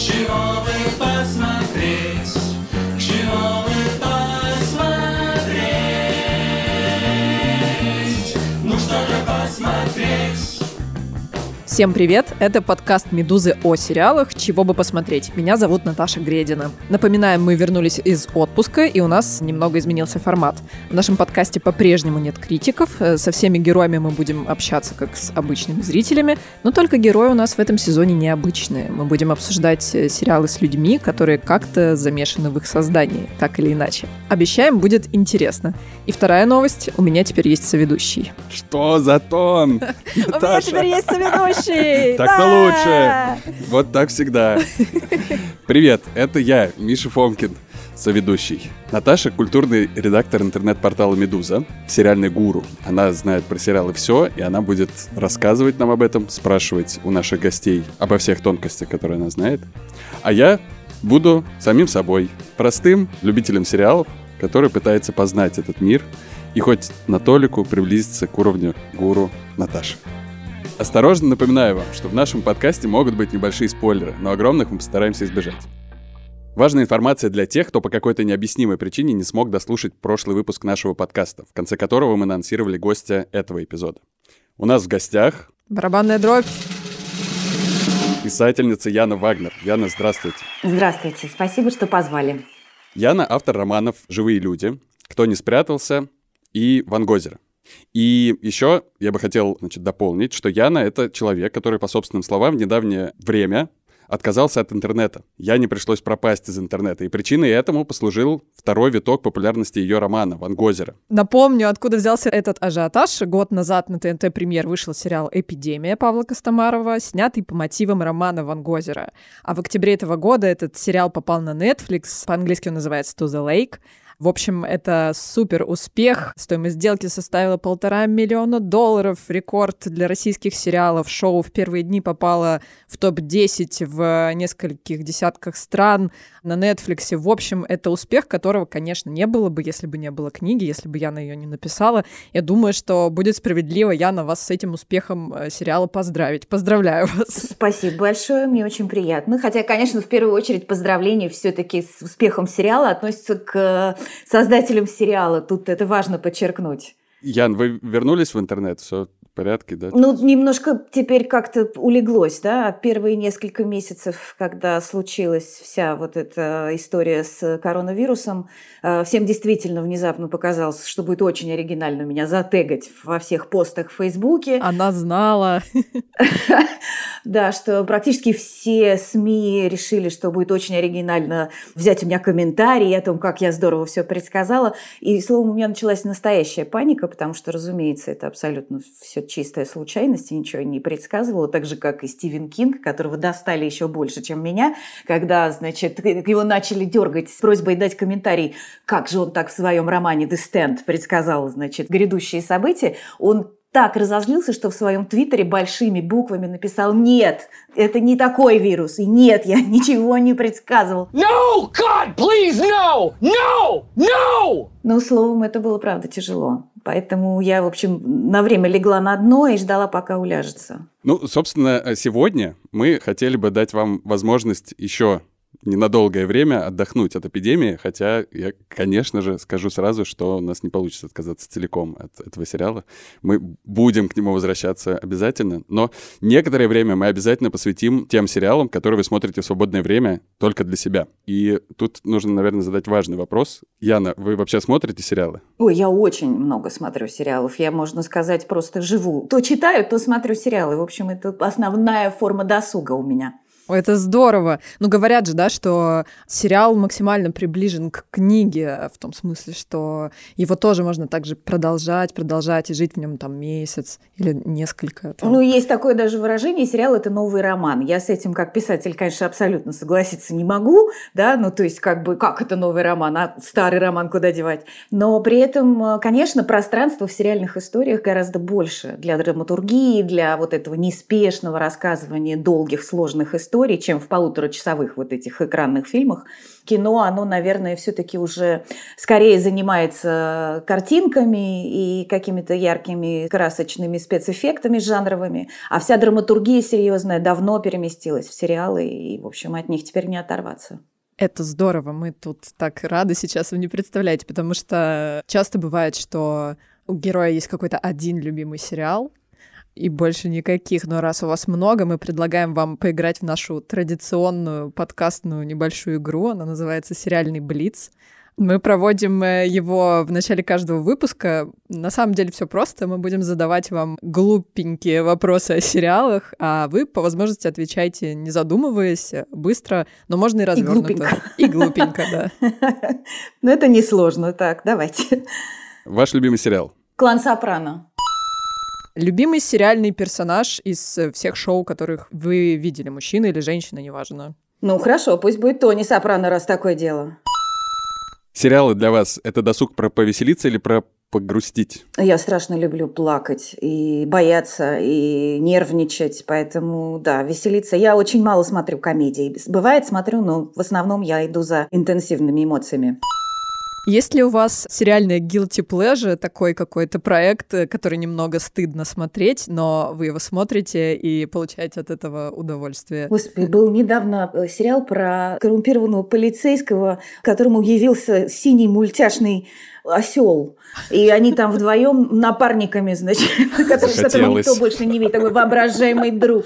чего бы посмотреть, Всем привет! Это подкаст «Медузы» о сериалах «Чего бы посмотреть». Меня зовут Наташа Гредина. Напоминаем, мы вернулись из отпуска, и у нас немного изменился формат. В нашем подкасте по-прежнему нет критиков. Э, Со всеми героями мы будем общаться как с обычными зрителями, но только герои у нас в этом сезоне необычные. Мы будем обсуждать э, сериалы с людьми, которые как-то замешаны в их создании, так или иначе. Обещаем, будет интересно. И вторая новость. У меня теперь есть соведущий. Что за тон? У меня Наташа, теперь есть соведущий! Так-то Да! лучше. Вот так всегда. Привет, это я, Миша Фомкин, соведущий. Наташа — культурный редактор интернет-портала «Медуза», сериальный гуру. Она знает про сериалы все, и она будет рассказывать нам об этом, спрашивать у наших гостей обо всех тонкостях, которые она знает. А я буду самим собой, простым любителем сериалов, который пытается познать этот мир и хоть на толику приблизиться к уровню гуру Наташи. Осторожно напоминаю вам, что в нашем подкасте могут быть небольшие спойлеры, но огромных мы постараемся избежать. Важная информация для тех, кто по какой-то необъяснимой причине не смог дослушать прошлый выпуск нашего подкаста, в конце которого мы анонсировали гостя этого эпизода. У нас в гостях Барабанная дробь. писательница Яна Вагнер. Яна, здравствуйте. Здравствуйте, спасибо, что позвали. Яна — автор романов «Живые люди», «Кто не спрятался» и «Ван Гозера». И еще я бы хотел значит, дополнить, что Яна — это человек, который, по собственным словам, в недавнее время отказался от интернета. Яне пришлось пропасть из интернета, и причиной этому послужил второй виток популярности ее романа «Ван Гозера». Напомню, откуда взялся этот ажиотаж. Год назад на ТНТ премьер вышел сериал «Эпидемия» Павла Костомарова, снятый по мотивам романа Ван Гозера. А в октябре этого года этот сериал попал на Netflix, по-английски он называется «To the Lake». В общем, это супер успех. Стоимость сделки составила полтора миллиона долларов. Рекорд для российских сериалов. Шоу в первые дни попало в топ-10 в нескольких десятках стран на Netflix. В общем, это успех, которого, конечно, не было бы, если бы не было книги, если бы Яна ее не написала. Я думаю, что будет справедливо, Яна, вас с этим успехом э, сериала поздравить. Поздравляю вас. Спасибо большое, мне очень приятно. Хотя, конечно, в первую очередь поздравления все-таки с успехом сериала относятся к создателям сериала. Тут это важно подчеркнуть. Ян, вы вернулись в интернет? Все порядке, да? Ну, немножко теперь как-то улеглось, да, первые несколько месяцев, когда случилась вся вот эта история с коронавирусом, э, всем действительно внезапно показалось, что будет очень оригинально меня затегать во всех постах в Фейсбуке. Она знала. Да, что практически все СМИ решили, что будет очень оригинально взять у меня комментарии о том, как я здорово все предсказала. И, словом, у меня началась настоящая паника, потому что, разумеется, это абсолютно все чистая случайность, и ничего не предсказывала, так же, как и Стивен Кинг, которого достали еще больше, чем меня, когда, значит, его начали дергать с просьбой дать комментарий, как же он так в своем романе «The Stand» предсказал, значит, грядущие события, он так разозлился, что в своем твиттере большими буквами написал «Нет, это не такой вирус, и нет, я ничего не предсказывал». No! God, please, no! No! No! Но, словом, это было, правда, тяжело. Поэтому я, в общем, на время легла на дно и ждала, пока уляжется. Ну, собственно, сегодня мы хотели бы дать вам возможность еще ненадолгое время отдохнуть от эпидемии, хотя я, конечно же, скажу сразу, что у нас не получится отказаться целиком от этого сериала. Мы будем к нему возвращаться обязательно, но некоторое время мы обязательно посвятим тем сериалам, которые вы смотрите в свободное время только для себя. И тут нужно, наверное, задать важный вопрос. Яна, вы вообще смотрите сериалы? Ой, я очень много смотрю сериалов. Я, можно сказать, просто живу. То читаю, то смотрю сериалы. В общем, это основная форма досуга у меня. Это здорово. Ну, говорят же, да, что сериал максимально приближен к книге, в том смысле, что его тоже можно также продолжать, продолжать и жить в нем там месяц или несколько. Там. Ну, есть такое даже выражение, сериал – это новый роман. Я с этим как писатель, конечно, абсолютно согласиться не могу, да, ну, то есть как бы, как это новый роман, а старый роман куда девать? Но при этом, конечно, пространство в сериальных историях гораздо больше для драматургии, для вот этого неспешного рассказывания долгих, сложных историй, историй, чем в полуторачасовых вот этих экранных фильмах. Кино, оно, наверное, все-таки уже скорее занимается картинками и какими-то яркими красочными спецэффектами жанровыми, а вся драматургия серьезная давно переместилась в сериалы, и, в общем, от них теперь не оторваться. Это здорово, мы тут так рады сейчас, вы не представляете, потому что часто бывает, что у героя есть какой-то один любимый сериал, и больше никаких. Но раз у вас много, мы предлагаем вам поиграть в нашу традиционную подкастную небольшую игру. Она называется «Сериальный Блиц». Мы проводим э, его в начале каждого выпуска. На самом деле все просто. Мы будем задавать вам глупенькие вопросы о сериалах, а вы по возможности отвечайте, не задумываясь, быстро, но можно и развернуто. И глупенько. И глупенько, да. Но это несложно. Так, давайте. Ваш любимый сериал? Клан Сопрано. Любимый сериальный персонаж из э, всех шоу, которых вы видели, мужчина или женщина, неважно. Ну, хорошо, пусть будет Тони Сопрано, раз такое дело. Сериалы для вас — это досуг про повеселиться или про погрустить? Я страшно люблю плакать и бояться, и нервничать, поэтому, да, веселиться. Я очень мало смотрю комедий. Бывает, смотрю, но в основном я иду за интенсивными эмоциями. Есть ли у вас сериальный guilty pleasure, такой какой-то проект, э, который немного стыдно смотреть, но вы его смотрите и получаете от этого удовольствие? Господи, был недавно э, сериал про коррумпированного полицейского, которому явился синий мультяшный осел. И они там вдвоем напарниками, значит, которые, которого никто больше не видит, такой воображаемый друг.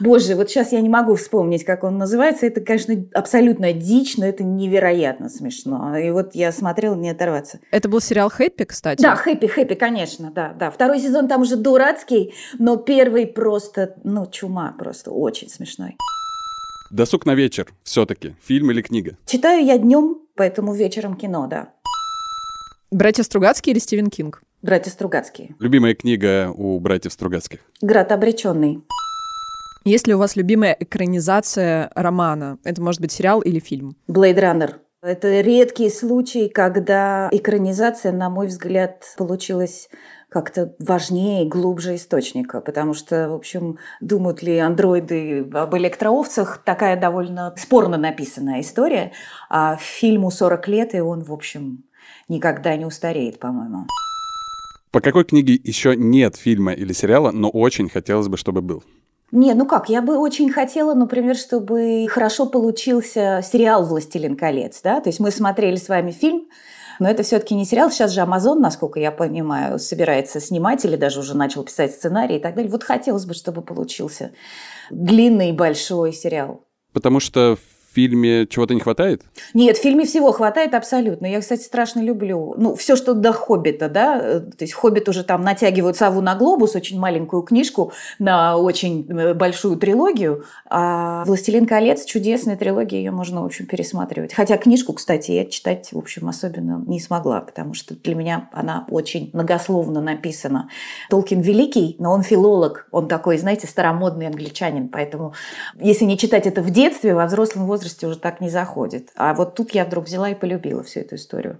Боже, вот сейчас я не могу вспомнить, как он называется. Это, конечно, абсолютно дичь, но это невероятно смешно. И вот я смотрела, не оторваться. Это был сериал «Хэппи», кстати? Да, «Хэппи», «Хэппи», конечно, да, да. Второй сезон там уже дурацкий, но первый просто, ну, чума просто, очень смешной. Досуг на вечер все-таки. Фильм или книга? Читаю я днем, поэтому вечером кино, да. Братья Стругацкие или Стивен Кинг? Братья Стругацкие. Любимая книга у братьев Стругацких? Град обреченный. Есть ли у вас любимая экранизация романа? Это может быть сериал или фильм? Блейд Раннер. Это редкий случай, когда экранизация, на мой взгляд, получилась как-то важнее и глубже источника, потому что, в общем, думают ли андроиды об электроовцах, такая довольно спорно написанная история, а фильму 40 лет, и он, в общем, никогда не устареет, по-моему. По какой книге еще нет фильма или сериала, но очень хотелось бы, чтобы был? Не, ну как, я бы очень хотела, например, чтобы хорошо получился сериал «Властелин колец», да, то есть мы смотрели с вами фильм, но это все-таки не сериал. Сейчас же Амазон, насколько я понимаю, собирается снимать или даже уже начал писать сценарий и так далее. Вот хотелось бы, чтобы получился длинный большой сериал. Потому что фильме чего-то не хватает? Нет, в фильме всего хватает абсолютно. Я, кстати, страшно люблю. Ну, все, что до «Хоббита», да, э, то есть «Хоббит» уже там натягивают сову на глобус, очень маленькую книжку на очень э, большую трилогию, а «Властелин колец» чудесная трилогия, ее можно, в общем, пересматривать. Хотя книжку, кстати, я читать, в общем, особенно не смогла, потому что для меня она очень многословно написана. Толкин великий, но он филолог, он такой, знаете, старомодный англичанин, поэтому если не читать это в детстве, во взрослом возрасте возрасте уже так не заходит. А вот тут я вдруг взяла и полюбила всю эту историю.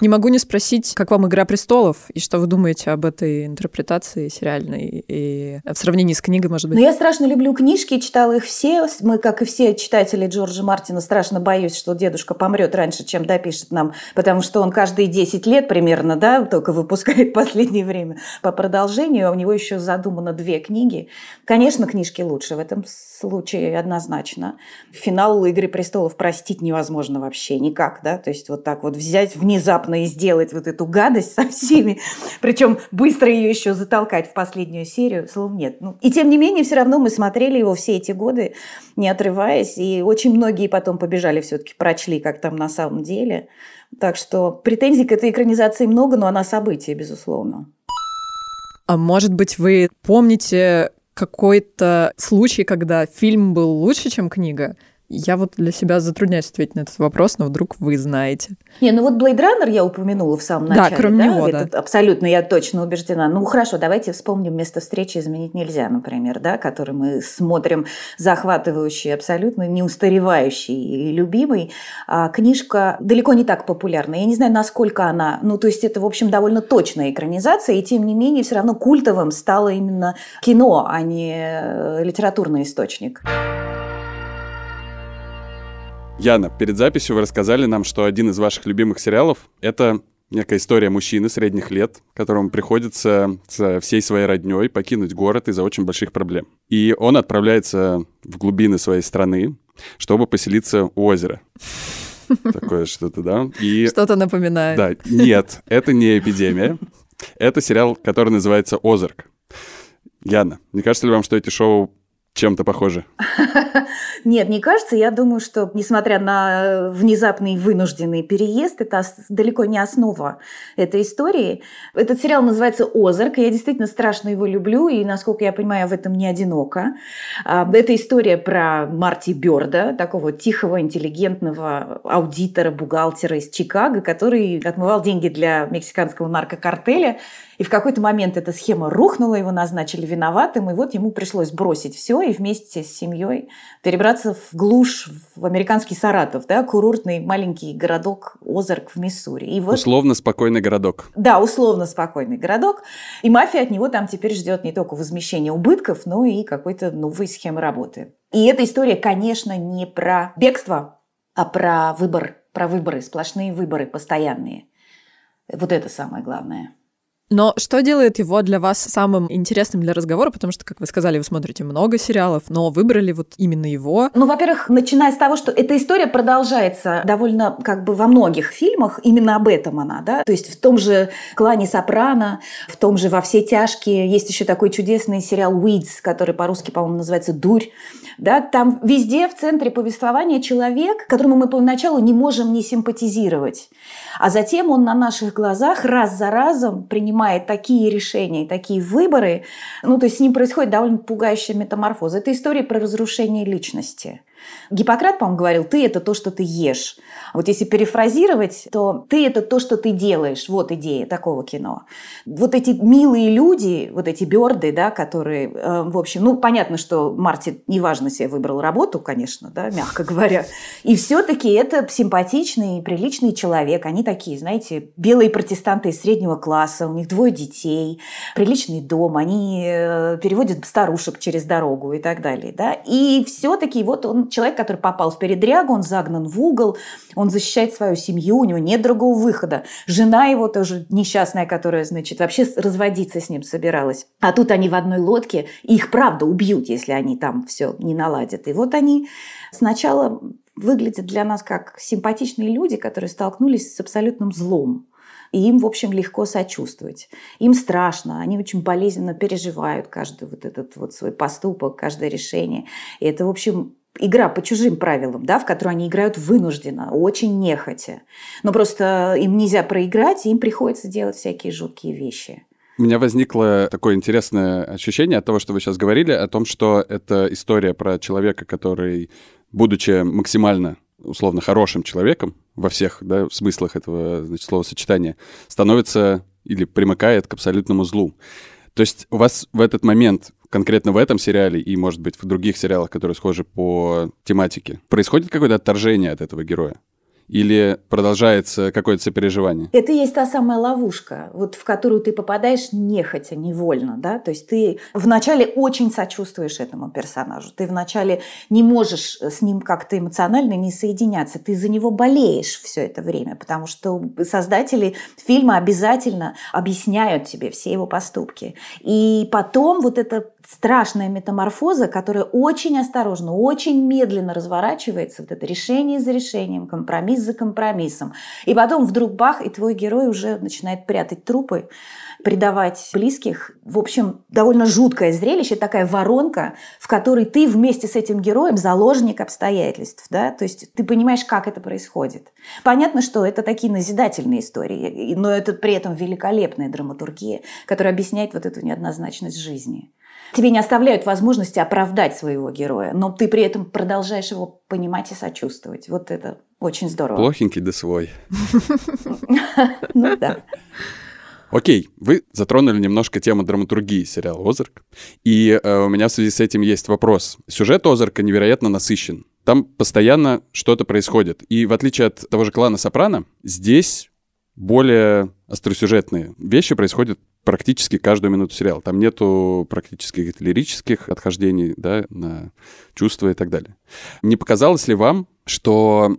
Не могу не спросить, как вам «Игра престолов» и что вы думаете об этой интерпретации сериальной и в сравнении с книгой, может быть? Ну, я страшно люблю книжки, читала их все. Мы, как и все читатели Джорджа Мартина, страшно боюсь, что дедушка помрет раньше, чем допишет нам, потому что он каждые 10 лет примерно, да, только выпускает последнее время по продолжению, а у него еще задумано две книги. Конечно, книжки лучше в этом случае однозначно. Финал «Игры престолов» простить невозможно вообще никак, да, то есть вот так вот взять внезапно внезапно и сделать вот эту гадость со всеми, причем быстро ее еще затолкать в последнюю серию, слов нет. Ну, и тем не менее, все равно мы смотрели его все эти годы, не отрываясь, и очень многие потом побежали все-таки, прочли, как там на самом деле. Так что претензий к этой экранизации много, но она событие, безусловно. А может быть, вы помните какой-то случай, когда фильм был лучше, чем книга? Я вот для себя затрудняюсь ответить на этот вопрос, но вдруг вы знаете. Не, ну вот Blade Runner я упомянула в самом начале. Да, кроме да? него, Этот, да. Абсолютно, я точно убеждена. Ну хорошо, давайте вспомним «Место встречи изменить нельзя», например, да, который мы смотрим захватывающий, абсолютно неустаревающий и любимый. А книжка далеко не так популярна. Я не знаю, насколько она... Ну, то есть это, в общем, довольно точная экранизация, и тем не менее все равно культовым стало именно кино, а не э, литературный источник. Яна, перед записью вы рассказали нам, что один из ваших любимых сериалов — это некая история мужчины средних лет, которому приходится со всей своей родней покинуть город из-за очень больших проблем. И он отправляется в глубины своей страны, чтобы поселиться у озера. Такое что-то, да? И... Что-то напоминает. Да, нет, это не эпидемия. Это сериал, который называется «Озарк». Яна, не кажется ли вам, что эти шоу чем-то похожи? Нет, не кажется. Я думаю, что, несмотря на внезапный вынужденный переезд, это далеко не основа этой истории. Этот сериал называется «Озарк», и я действительно страшно его люблю, и, насколько я понимаю, в этом не одинока. А, это история про Марти Бёрда, такого тихого, интеллигентного аудитора, бухгалтера из Чикаго, который отмывал деньги для мексиканского наркокартеля, и в какой-то момент эта схема рухнула, его назначили виноватым, и вот ему пришлось бросить все и вместе с семьей перебраться в глушь, в американский Саратов, да, курортный маленький городок Озарк в Миссури. И вот... Условно спокойный городок. Да, условно спокойный городок. И мафия от него там теперь ждет не только возмещение убытков, но и какой-то новой схемы работы. И эта история, конечно, не про бегство, а про выбор, про выборы, сплошные выборы постоянные. Вот это самое главное. Но что делает его для вас самым интересным для разговора? Потому что, как вы сказали, вы смотрите много сериалов, но выбрали вот именно его. Ну, во-первых, начиная с того, что эта история продолжается довольно как бы во многих фильмах, именно об этом она, да? То есть в том же «Клане Сопрано», в том же «Во все тяжкие» есть еще такой чудесный сериал «Weeds», который по-русски, по-моему, называется «Дурь». Да? Там везде в центре повествования человек, которому мы поначалу не можем не симпатизировать. А затем он на наших глазах раз за разом принимает такие решения, такие выборы. Ну, то есть с ним происходит довольно пугающая метаморфоза. Это история про разрушение личности. Гиппократ, по-моему, говорил, ты – это то, что ты ешь. Вот если перефразировать, то ты – это то, что ты делаешь. Вот идея такого кино. Вот эти милые люди, вот эти бёрды, да, которые, э, в общем, ну, понятно, что Марти неважно себе выбрал работу, конечно, да, мягко говоря. И все-таки это симпатичный и приличный человек. Они такие, знаете, белые протестанты из среднего класса, у них двое детей, приличный дом, они э, переводят старушек через дорогу и так далее, да. И все-таки вот он человек, который попал в передрягу, он загнан в угол, он защищает свою семью, у него нет другого выхода. Жена его тоже несчастная, которая, значит, вообще разводиться с ним собиралась. А тут они в одной лодке, и их правда убьют, если они там все не наладят. И вот они сначала выглядят для нас как симпатичные люди, которые столкнулись с абсолютным злом. И им, в общем, легко сочувствовать. Им страшно, они очень болезненно переживают каждый вот этот вот свой поступок, каждое решение. И это, в общем, игра по чужим правилам, да, в которую они играют вынужденно, очень нехотя. Но просто им нельзя проиграть, и им приходится делать всякие жуткие вещи. У меня возникло такое интересное ощущение от того, что вы сейчас говорили, о том, что это история про человека, который, будучи максимально условно хорошим человеком во всех да, смыслах этого значит, словосочетания, становится или примыкает к абсолютному злу. То есть у вас в этот момент конкретно в этом сериале и, может быть, в других сериалах, которые схожи по тематике, происходит какое-то отторжение от этого героя? Или продолжается какое-то сопереживание? Это и есть та самая ловушка, вот в которую ты попадаешь нехотя, невольно. Да? То есть ты вначале очень сочувствуешь этому персонажу. Ты вначале не можешь с ним как-то эмоционально не соединяться. Ты за него болеешь все это время, потому что создатели фильма обязательно объясняют тебе все его поступки. И потом вот эта страшная метаморфоза, которая очень осторожно, очень медленно разворачивается, вот это решение за решением, компромисс за компромиссом. И потом вдруг бах, и твой герой уже начинает прятать трупы, предавать близких. В общем, довольно жуткое зрелище, такая воронка, в которой ты вместе с этим героем заложник обстоятельств. Да? То есть ты понимаешь, как это происходит. Понятно, что это такие назидательные истории, но это при этом великолепная драматургия, которая объясняет вот эту неоднозначность жизни. Тебе не оставляют возможности оправдать своего героя, но ты при этом продолжаешь его понимать и сочувствовать. Вот это очень здорово. Плохенький да свой. Ну да. Окей, вы затронули немножко тему драматургии сериала «Озарк». И э, у меня в связи с этим есть вопрос. Сюжет «Озарка» невероятно насыщен. Там постоянно что-то происходит. И в отличие от того же клана «Сопрано», здесь более остросюжетные вещи происходят практически каждую минуту сериала. Там нету практически лирических отхождений, да, на чувства и так далее. Не показалось ли вам, что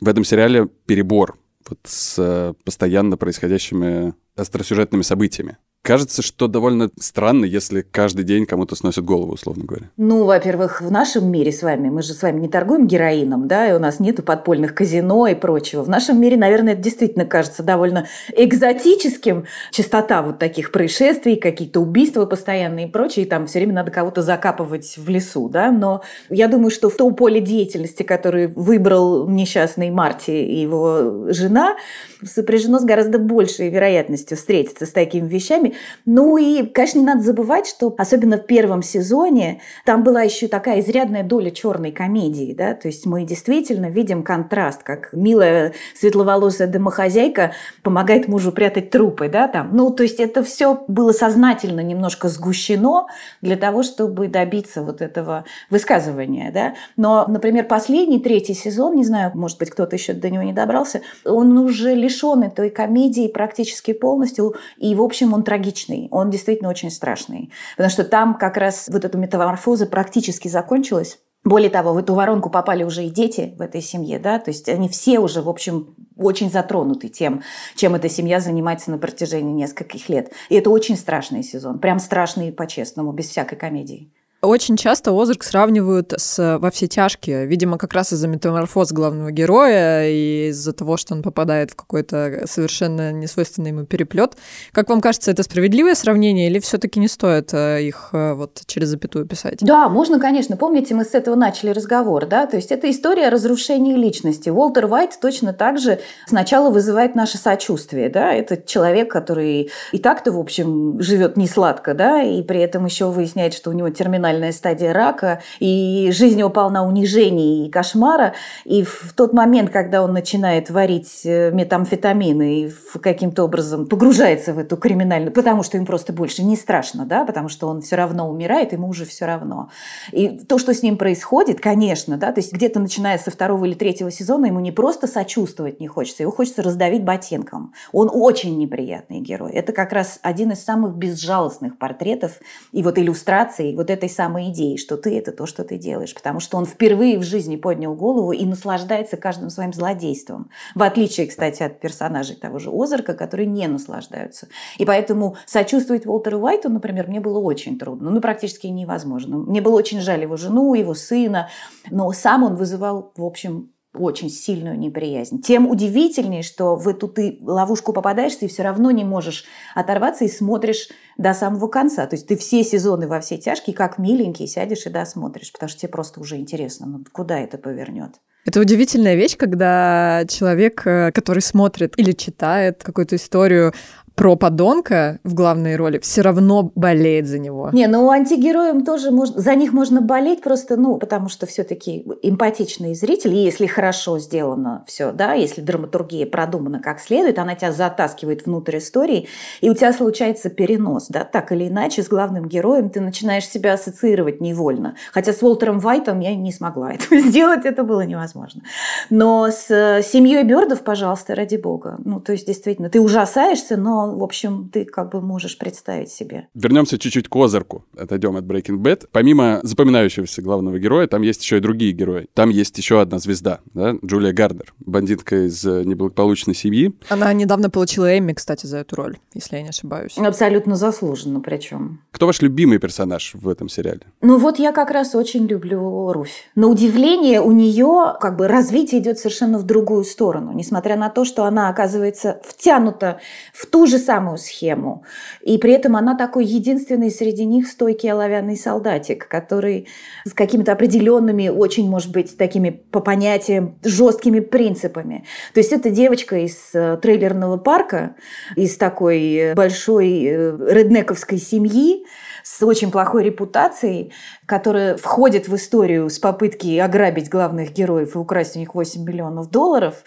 в этом сериале перебор вот с э, постоянно происходящими остросюжетными событиями? Кажется, что довольно странно, если каждый день кому-то сносят голову, условно говоря. Ну, во-первых, в нашем мире с вами, мы же с вами не торгуем героином, да, и у нас нету подпольных казино и прочего. В нашем мире, наверное, это действительно кажется довольно экзотическим. Частота вот таких происшествий, какие-то убийства постоянные и прочее, и там все время надо кого-то закапывать в лесу, да, но я думаю, что в том поле деятельности, который выбрал несчастный Марти и его жена, сопряжено с гораздо большей вероятностью встретиться с такими вещами. Ну и, конечно, не надо забывать, что особенно в первом сезоне там была еще такая изрядная доля черной комедии, да, то есть мы действительно видим контраст, как милая светловолосая домохозяйка помогает мужу прятать трупы, да, там. Ну, то есть это все было сознательно немножко сгущено для того, чтобы добиться вот этого высказывания, да. Но, например, последний, третий сезон, не знаю, может быть, кто-то еще до него не добрался, он уже лишен этой комедии практически полностью, и, в общем, он трагичный, он действительно очень страшный. Потому что там как раз вот эта метаморфоза практически закончилась. Более того, в эту воронку попали уже и дети в этой семье, да, то есть они все уже, в общем, очень затронуты тем, чем эта семья занимается на протяжении нескольких лет. И это очень страшный сезон, прям страшный по-честному, без всякой комедии. Очень часто Озарк сравнивают с «Во все тяжкие». Видимо, как раз из-за метаморфоз главного героя и из-за того, что он попадает в какой-то совершенно несвойственный ему переплет. Как вам кажется, это справедливое сравнение или все таки не стоит э, их э, вот через запятую писать? Да, можно, конечно. Помните, мы с этого начали разговор, да? То есть это история разрушения личности. Уолтер Уайт точно так же сначала вызывает наше сочувствие, да? Это человек, который и так-то, в общем, живет не сладко, да? И при этом еще выясняет, что у него терминальный терминальная стадия рака, и жизнь его полна унижений и кошмара. И в тот момент, когда он начинает варить э, метамфетамин и каким-то образом погружается в эту криминальную, потому что им просто больше не страшно, да, потому что он все равно умирает, ему уже все равно. И то, что с ним происходит, конечно, да, то есть где-то начиная со второго или третьего сезона ему не просто сочувствовать не хочется, его хочется раздавить ботинком. Он очень неприятный герой. Это как раз один из самых безжалостных портретов и вот иллюстраций вот этой самой идеи, что ты – это то, что ты делаешь. Потому что он впервые в жизни поднял голову и наслаждается каждым своим злодейством. В отличие, кстати, от персонажей того же Озарка, которые не наслаждаются. И поэтому сочувствовать Уолтеру Уайту, например, мне было очень трудно. Ну, практически невозможно. Мне было очень жаль его жену, его сына. Но сам он вызывал, в общем, очень сильную неприязнь. Тем удивительнее, что в эту ты ловушку попадаешься и все равно не можешь оторваться и смотришь до самого конца. То есть ты все сезоны во все тяжкие, как миленький, сядешь и досмотришь, потому что тебе просто уже интересно, ну, куда это повернет. Это удивительная вещь, когда человек, э, который смотрит или читает какую-то историю про подонка в главной роли все равно болеет за него. Не, ну антигероям тоже можно, за них можно болеть просто, ну, потому что все-таки эмпатичные зрители, если хорошо сделано все, да, если драматургия продумана как следует, она тебя затаскивает внутрь истории, и у тебя случается перенос, да, так или иначе с главным героем ты начинаешь себя ассоциировать невольно. Хотя с Уолтером Вайтом я не смогла этого сделать, это было невозможно. Но с э, семьей Бёрдов, пожалуйста, ради бога. Ну, то есть, действительно, ты ужасаешься, но в общем, ты как бы можешь представить себе. Вернемся чуть-чуть к Озарку. Отойдем от Breaking Bad. Помимо запоминающегося главного героя, там есть еще и другие герои. Там есть еще одна звезда, да, Джулия Гардер, бандитка из э, неблагополучной семьи. Она недавно получила Эмми, кстати, за эту роль, если я не ошибаюсь. Абсолютно заслуженно причем. Кто ваш любимый персонаж в этом сериале? Ну вот я как раз очень люблю Руфь. На удивление у нее как бы развитие идет совершенно в другую сторону, несмотря на то, что она оказывается втянута в ту же самую схему. И при этом она такой единственный среди них стойкий оловянный солдатик, который с какими-то определенными, очень, может быть, такими по понятиям жесткими принципами. То есть это девочка из э, трейлерного парка, из такой большой э, реднековской семьи, с очень плохой репутацией, которая входит в историю с попытки ограбить главных героев и украсть у них 8 8 миллионов долларов.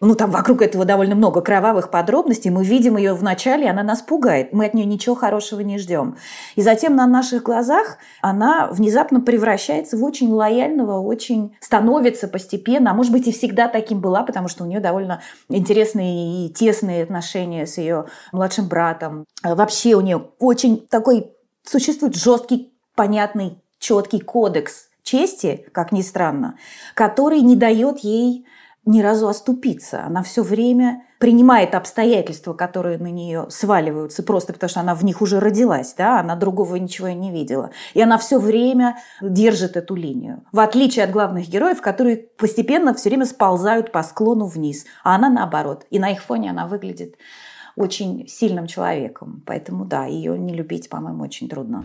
Ну, там вокруг этого довольно много кровавых подробностей. Мы видим ее в начале, она нас пугает. Мы от нее ничего хорошего не ждем. И затем на наших глазах она внезапно превращается в очень лояльного, очень становится постепенно, а может быть и всегда таким была, потому что у нее довольно интересные и тесные отношения с ее младшим братом. А вообще у нее очень такой существует жесткий, понятный, четкий кодекс чести, как ни странно, который не дает ей ни разу оступиться. Она все время принимает обстоятельства, которые на нее сваливаются, просто потому что она в них уже родилась, да, она другого ничего не видела. И она все время держит эту линию. В отличие от главных героев, которые постепенно все время сползают по склону вниз, а она наоборот. И на их фоне она выглядит очень сильным человеком. Поэтому да, ее не любить, по-моему, очень трудно.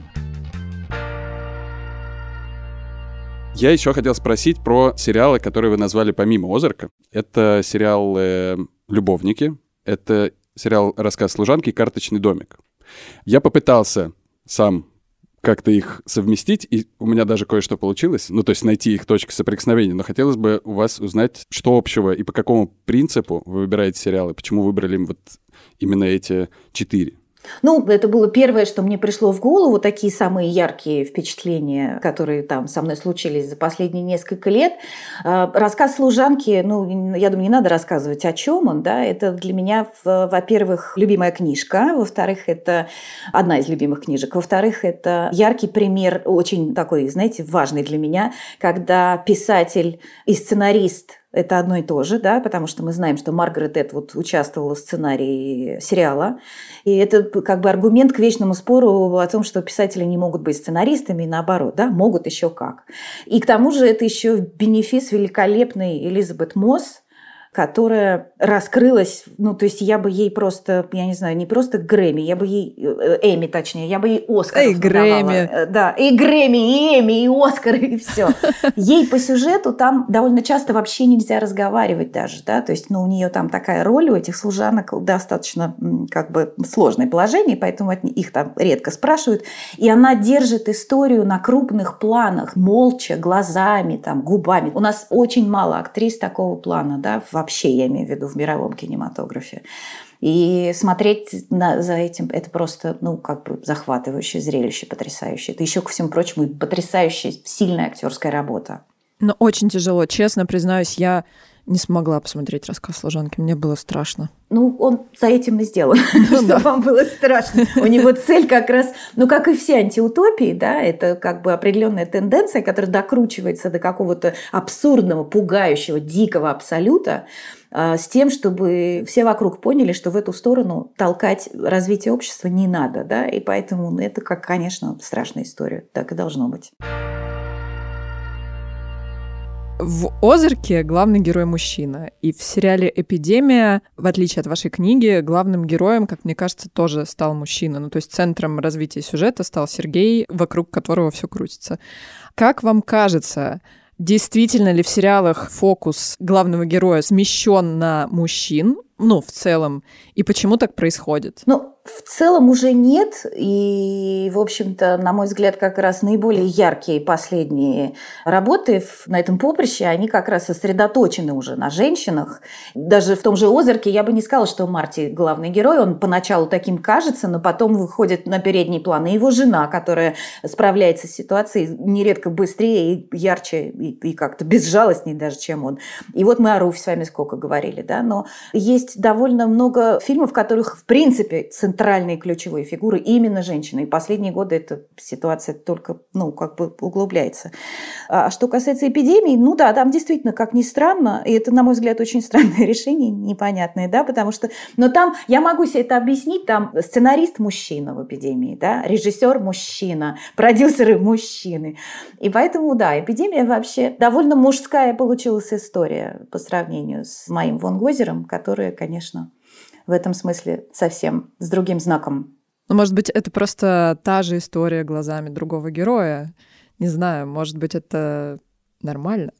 Я еще хотел спросить про сериалы, которые вы назвали помимо «Озарка». Это сериал э, «Любовники», это сериал «Рассказ служанки» и «Карточный домик». Я попытался сам как-то их совместить, и у меня даже кое-что получилось, ну, то есть найти их точки соприкосновения, но хотелось бы у вас узнать, что общего и по какому принципу вы выбираете сериалы, почему выбрали вот именно эти четыре. Ну, это было первое, что мне пришло в голову, такие самые яркие впечатления, которые там со мной случились за последние несколько лет. А, рассказ служанки, ну, я думаю, не надо рассказывать, о чем он, да, это для меня, во-первых, любимая книжка, во-вторых, это одна из любимых книжек, во-вторых, это яркий пример, очень такой, знаете, важный для меня, когда писатель и сценарист это одно и то же, да, потому что мы знаем, что Маргарет Этвуд участвовала в сценарии сериала. И это как бы аргумент к вечному спору о том, что писатели не могут быть сценаристами, и наоборот, да, могут еще как. И к тому же это еще бенефис великолепной Элизабет Мосс, которая раскрылась, ну, то есть я бы ей просто, я не знаю, не просто Грэмми, я бы ей, Эми точнее, я бы ей Оскар И Грэмми. Э, да, и Грэмми, и Эми, и Оскар, и все. Ей по сюжету там довольно часто вообще нельзя разговаривать даже, да, то есть, ну, у нее там такая роль у этих служанок достаточно как бы сложное положение, поэтому их там редко спрашивают, и она держит историю на крупных планах, молча, глазами, там, губами. У нас очень мало актрис такого плана, да, в вообще, я имею в виду в мировом кинематографе. И смотреть на, за этим это просто, ну, как бы захватывающее зрелище, потрясающее. Это еще, ко всему прочему, потрясающая, сильная актерская работа. Но очень тяжело. Честно признаюсь, я не смогла посмотреть рассказ служанки. Мне было страшно. Ну, он за этим и сделан, ну что вам было страшно. У него цель как раз, ну, как и все антиутопии, да, это как бы определенная тенденция, которая докручивается до какого-то абсурдного, пугающего, дикого абсолюта, а, с тем, чтобы все вокруг поняли, что в эту сторону толкать развитие общества не надо, да, и поэтому это, как, конечно, страшная история, так и должно быть. В «Озерке» главный герой мужчина. И в сериале «Эпидемия», в отличие от вашей книги, главным героем, как мне кажется, тоже стал мужчина. Ну, то есть центром развития сюжета стал Сергей, вокруг которого все крутится. Как вам кажется, действительно ли в сериалах фокус главного героя смещен на мужчин, ну, в целом, и почему так происходит? Ну, в целом уже нет. И, в общем-то, на мой взгляд, как раз наиболее яркие последние работы на этом поприще, они как раз сосредоточены уже на женщинах. Даже в том же «Озерке» я бы не сказала, что Марти главный герой. Он поначалу таким кажется, но потом выходит на передний план. И его жена, которая справляется с ситуацией нередко быстрее и ярче, и, и как-то безжалостнее даже, чем он. И вот мы о Руфе с вами сколько говорили, да, но есть довольно много фильмов, в которых, в принципе, центральные ключевые фигуры именно женщины. И последние годы эта ситуация только, ну, как бы углубляется. А что касается эпидемии, ну да, там действительно, как ни странно, и это, на мой взгляд, очень странное решение, непонятное, да, потому что, но там, я могу себе это объяснить, там сценарист мужчина в эпидемии, да, режиссер мужчина, продюсеры мужчины. И поэтому, да, эпидемия вообще довольно мужская получилась история по сравнению с моим Вон Гозером, конечно, в этом смысле совсем с другим знаком. Ну, может быть, это просто та же история глазами другого героя. Не знаю, может быть, это нормально.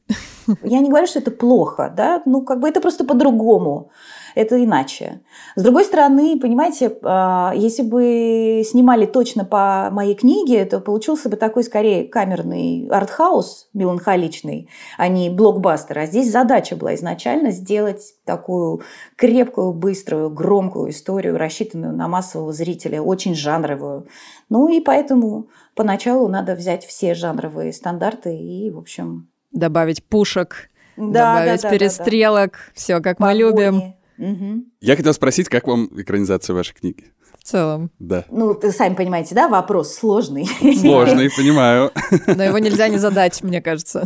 Я не говорю, что это плохо, да, ну, как бы это просто по-другому это иначе. С другой стороны, понимаете, а, если бы снимали точно по моей книге, то получился бы такой скорее камерный артхаус меланхоличный, а не блокбастер. А здесь задача была изначально сделать такую крепкую, быструю, громкую историю, рассчитанную на массового зрителя, очень жанровую. Ну и поэтому поначалу надо взять все жанровые стандарты и, в общем... Добавить пушек, да, добавить да, да, перестрелок, да, да. все как Погони. мы любим. Угу. Я хотел спросить, как вам экранизация вашей книги? В целом. Да. Ну, вы сами понимаете, да, вопрос сложный. Сложный, понимаю. Но его нельзя не задать, мне кажется.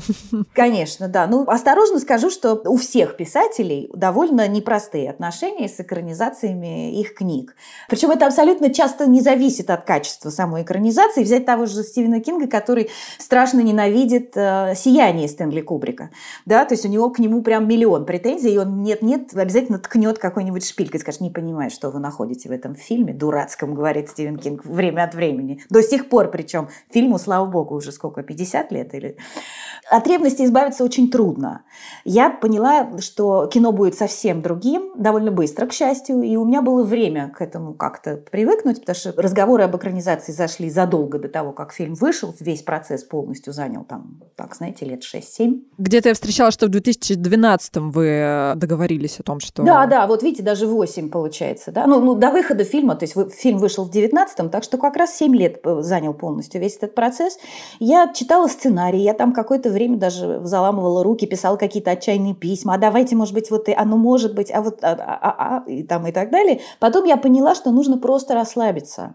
Конечно, да. Ну, осторожно скажу, что у всех писателей довольно непростые отношения с экранизациями их книг. Причем это абсолютно часто не зависит от качества самой экранизации. Взять того же Стивена Кинга, который страшно ненавидит э, «Сияние» Стэнли Кубрика. Да, то есть у него к нему прям миллион претензий, и он нет-нет обязательно ткнет какой-нибудь шпилькой, скажет, не понимаю, что вы находите в этом фильме, дурацком, говорит Стивен Кинг, время от времени. До сих пор, причем фильму, слава богу, уже сколько, 50 лет? Или... От ревности избавиться очень трудно. Я поняла, что кино будет совсем другим, довольно быстро, к счастью, и у меня было время к этому как-то привыкнуть, потому что разговоры об экранизации зашли задолго до того, как фильм вышел, весь процесс полностью занял там, так, знаете, лет 6-7. Где-то я встречала, что в 2012 вы э, договорились о том, что... Да, да, вот видите, даже 8 получается, да, ну, ну до выхода фильма, то есть фильм вышел в 19-м, так что как раз 7 лет э, занял полностью весь этот процесс. Я читала сценарий, я там какое-то время даже заламывала руки, писала какие-то отчаянные письма, а давайте, может быть, вот, и, а ну, может быть, а вот, а, а, а, и там и так далее. Потом я поняла, что нужно просто расслабиться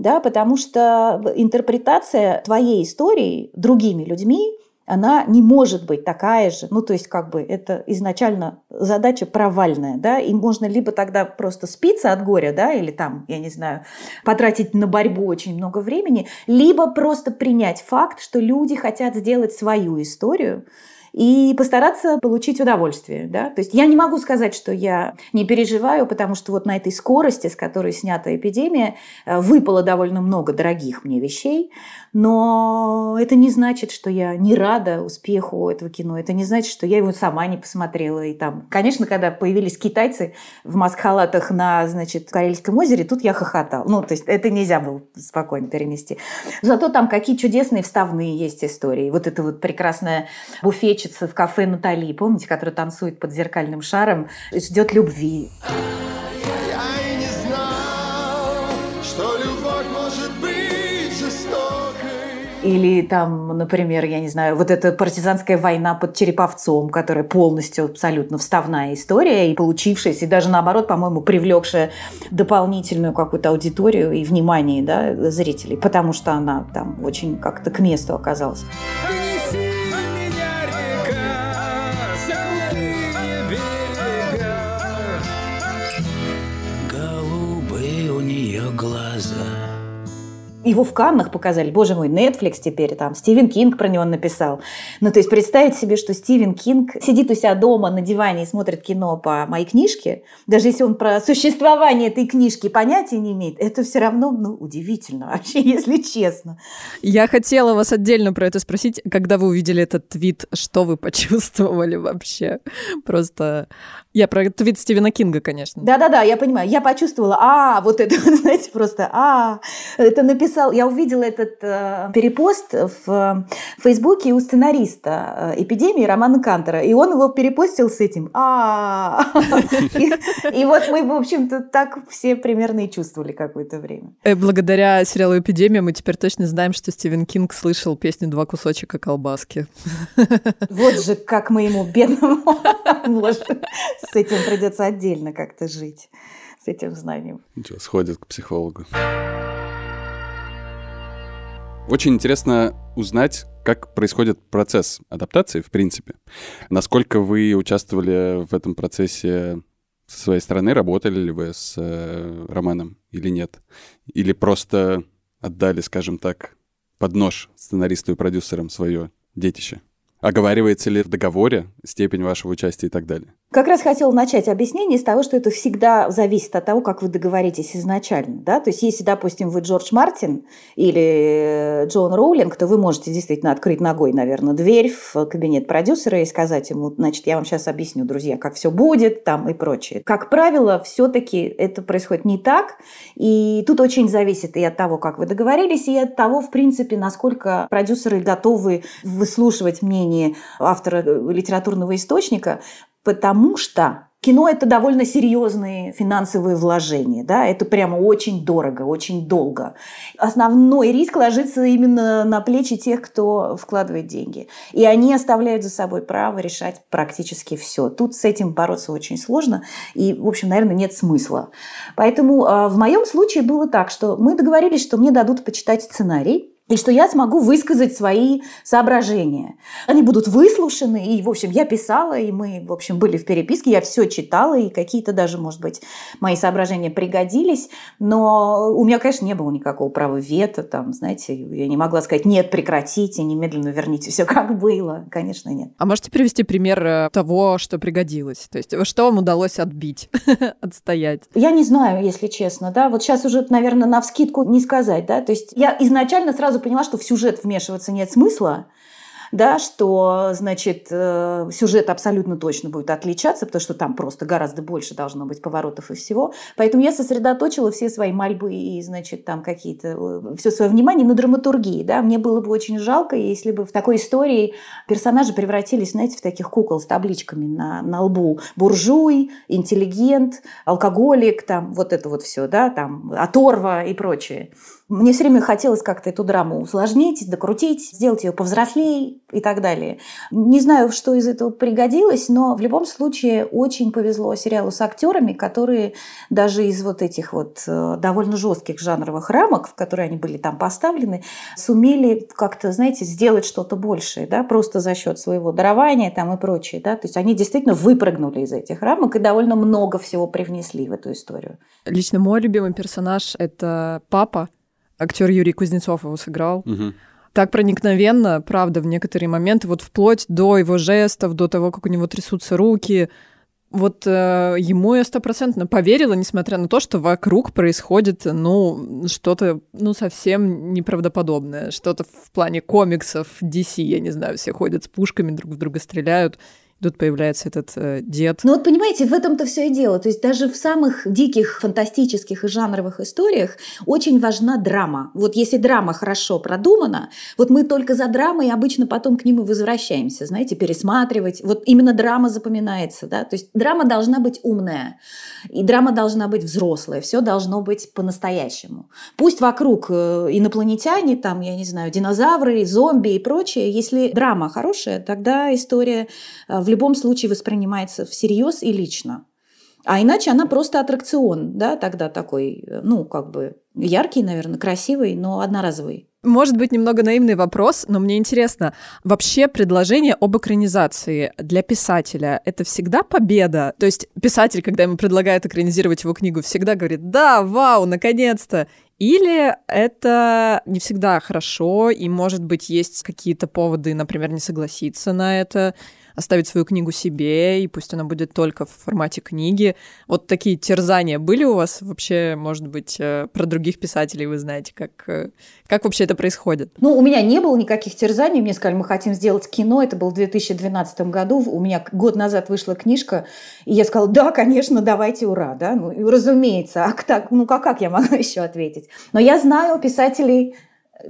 да, потому что интерпретация твоей истории другими людьми она не может быть такая же. Ну, то есть, как бы это изначально задача провальная, да, и можно либо тогда просто спиться от горя, да, или там, я не знаю, потратить на борьбу очень много времени, либо просто принять факт, что люди хотят сделать свою историю, и постараться получить удовольствие. Да? То есть я не могу сказать, что я не переживаю, потому что вот на этой скорости, с которой снята эпидемия, э, выпало довольно много дорогих мне вещей, но это не значит, что я не рада успеху этого кино, это не значит, что я его сама не посмотрела. И там, конечно, когда появились китайцы в маск-халатах на, значит, Карельском озере, тут я хохотал. Ну, то есть это нельзя было спокойно перенести. Зато там какие чудесные вставные есть истории. Вот это вот прекрасная буфет лечится в кафе Натали, помните, которая танцует под зеркальным шаром, ждет любви. Я и не знал, что любовь может быть жестокой. Или там, например, я не знаю, вот эта партизанская война под Череповцом, которая полностью абсолютно вставная история и получившаяся, и даже наоборот, по-моему, привлекшая дополнительную какую-то аудиторию и внимание да, зрителей, потому что она там очень как-то к месту оказалась. глаза. Его в Каннах показали. Боже мой, Netflix теперь там. Стивен Кинг про него написал. Ну, то есть представить себе, что Стивен Кинг сидит у себя дома на диване и смотрит кино по моей книжке, даже если он про существование этой книжки понятия не имеет, это все равно, ну, удивительно вообще, если честно. Я хотела вас отдельно про это спросить. Когда вы увидели этот твит, что вы почувствовали вообще? Просто я про твит Стивена Кинга, конечно. Да-да-да, я понимаю. Я почувствовала, а, вот это, знаете, просто, а, это написал, я увидела этот э, перепост в Фейсбуке у сценариста э, «Эпидемии» Романа Кантера, и он его перепостил с этим, а, и вот мы, в общем-то, так все примерно и чувствовали какое-то время. Э, благодаря сериалу «Эпидемия» мы теперь точно знаем, что Стивен Кинг слышал песню «Два кусочка колбаски». Вот же как моему бедному боже, с этим придется отдельно как-то жить, с этим знанием. Ничего, сходит к психологу. Очень интересно узнать, как происходит процесс адаптации, в принципе. Насколько вы участвовали в этом процессе со своей стороны, работали ли вы с э, Романом или нет? Или просто отдали, скажем так, под нож сценаристу и продюсерам свое детище? Оговаривается ли в договоре степень вашего участия и так далее? Как раз хотела начать объяснение с того, что это всегда зависит от того, как вы договоритесь изначально. Да? То есть, если, допустим, вы Джордж Мартин или Джон Роулинг, то вы можете действительно открыть ногой, наверное, дверь в кабинет продюсера и сказать ему, значит, я вам сейчас объясню, друзья, как все будет там и прочее. Как правило, все-таки это происходит не так. И тут очень зависит и от того, как вы договорились, и от того, в принципе, насколько продюсеры готовы выслушивать мнение автора литературного источника, потому что кино – это довольно серьезные финансовые вложения, да, это прямо очень дорого, очень долго. Основной риск ложится именно на плечи тех, кто вкладывает деньги. И они оставляют за собой право решать практически все. Тут с этим бороться очень сложно, и, в общем, наверное, нет смысла. Поэтому а, в моем случае было так, что мы договорились, что мне дадут почитать сценарий, и что я смогу высказать свои соображения. Они будут выслушаны, и, в общем, я писала, и мы, в общем, были в переписке, я все читала, и какие-то даже, может быть, мои соображения пригодились, но у меня, конечно, не было никакого права вето, там, знаете, я не могла сказать, нет, прекратите, немедленно верните все как было, конечно, нет. А можете привести пример э, того, что пригодилось? То есть что вам удалось отбить, отстоять? Я не знаю, если честно, да, вот сейчас уже, наверное, на вскидку не сказать, да, то есть я изначально сразу поняла, что в сюжет вмешиваться нет смысла, да, что, значит, э, сюжет абсолютно точно будет отличаться, потому что там просто гораздо больше должно быть поворотов и всего. Поэтому я сосредоточила все свои мольбы и, значит, там какие-то, э, все свое внимание на драматургии, да. Мне было бы очень жалко, если бы в такой истории персонажи превратились, знаете, в таких кукол с табличками на, на лбу. Буржуй, интеллигент, алкоголик, там, вот это вот все, да, там, оторва и прочее. Мне все время хотелось как-то эту драму усложнить, докрутить, сделать ее повзрослее и так далее. Не знаю, что из этого пригодилось, но в любом случае очень повезло сериалу с актерами, которые даже из вот этих вот э, довольно жестких жанровых рамок, в которые они были там поставлены, сумели как-то, знаете, сделать что-то большее, да, просто за счет своего дарования там и прочее, да, то есть они действительно выпрыгнули из этих рамок и довольно много всего привнесли в эту историю. Лично мой любимый персонаж — это папа, актер Юрий Кузнецов его сыграл. Угу. Так проникновенно, правда, в некоторые моменты, вот вплоть до его жестов, до того, как у него трясутся руки. Вот э, ему я стопроцентно поверила, несмотря на то, что вокруг происходит, ну, что-то, ну, совсем неправдоподобное. Что-то в плане комиксов DC, я не знаю, все ходят с пушками, друг в друга стреляют тут появляется этот э, дед. Ну вот понимаете, в этом-то все и дело. То есть даже в самых диких, фантастических и жанровых историях очень важна драма. Вот если драма хорошо продумана, вот мы только за драмой обычно потом к ним и возвращаемся, знаете, пересматривать. Вот именно драма запоминается, да. То есть драма должна быть умная, и драма должна быть взрослая, все должно быть по-настоящему. Пусть вокруг э, инопланетяне, там, я не знаю, динозавры, зомби и прочее, если драма хорошая, тогда история в в любом случае воспринимается всерьез и лично. А иначе она просто аттракцион, да, тогда такой, ну, как бы яркий, наверное, красивый, но одноразовый. Может быть, немного наивный вопрос, но мне интересно, вообще предложение об экранизации для писателя — это всегда победа? То есть писатель, когда ему предлагают экранизировать его книгу, всегда говорит «Да, вау, наконец-то!» Или это не всегда хорошо, и, может быть, есть какие-то поводы, например, не согласиться на это, оставить свою книгу себе, и пусть она будет только в формате книги. Вот такие терзания были у вас вообще, может быть, э, про других писателей вы знаете, как, э, как вообще это происходит? Ну, у меня не было никаких терзаний. Мне сказали, мы хотим сделать кино. Это был в 2012 году. У меня год назад вышла книжка, и я сказала, да, конечно, давайте, ура. Да? Ну, разумеется. А так, ну, как, как я могу еще ответить? Но я знаю писателей,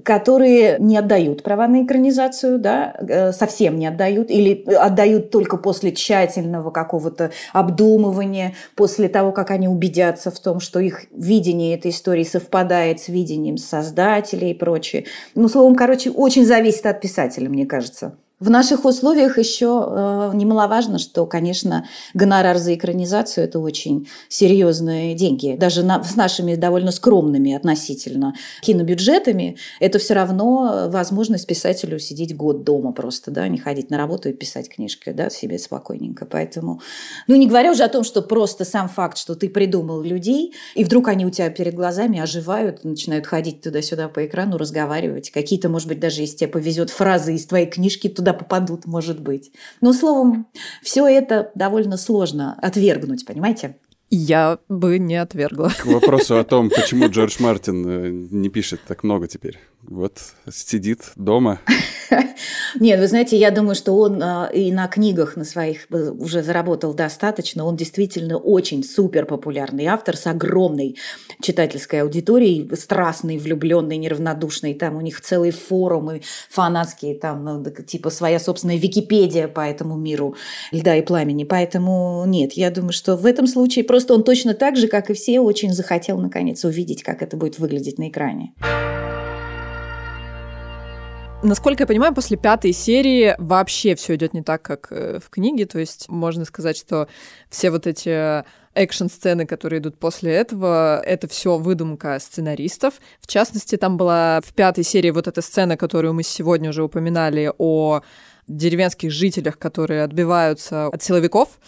которые не отдают права на экранизацию, да, э, совсем не отдают, или отдают только после тщательного какого-то обдумывания, после того, как они убедятся в том, что их видение этой истории совпадает с видением создателей и прочее. Ну, словом, короче, очень зависит от писателя, мне кажется. В наших условиях еще э, немаловажно, что, конечно, гонорар за экранизацию – это очень серьезные деньги. Даже на, с нашими довольно скромными относительно кинобюджетами это все равно возможность писателю сидеть год дома просто, да, не ходить на работу и писать книжки, да, себе спокойненько. Поэтому, ну, не говоря уже о том, что просто сам факт, что ты придумал людей, и вдруг они у тебя перед глазами оживают, начинают ходить туда-сюда по экрану, разговаривать. Какие-то, может быть, даже если тебе повезет фразы из твоей книжки туда туда попадут, может быть. Но, словом, все это довольно сложно отвергнуть, понимаете? Я бы не отвергла. К вопросу о том, почему Джордж Мартин э, не пишет так много теперь. Вот сидит дома. Нет, вы знаете, я думаю, что он э, и на книгах на своих уже заработал достаточно. Он действительно очень супер популярный автор с огромной читательской аудиторией, страстный, влюбленный, неравнодушный. Там у них целые форумы фанатские, там ну, типа своя собственная Википедия по этому миру льда и пламени. Поэтому нет, я думаю, что в этом случае просто он точно так же, как и все, очень захотел наконец увидеть, как это будет выглядеть на экране. Насколько я понимаю, после пятой серии вообще все идет не так, как э, в книге. То есть можно сказать, что все вот эти экшн-сцены, которые идут после этого, это все выдумка сценаристов. В частности, там была в пятой серии вот эта сцена, которую мы сегодня уже упоминали о деревенских жителях, которые отбиваются от силовиков.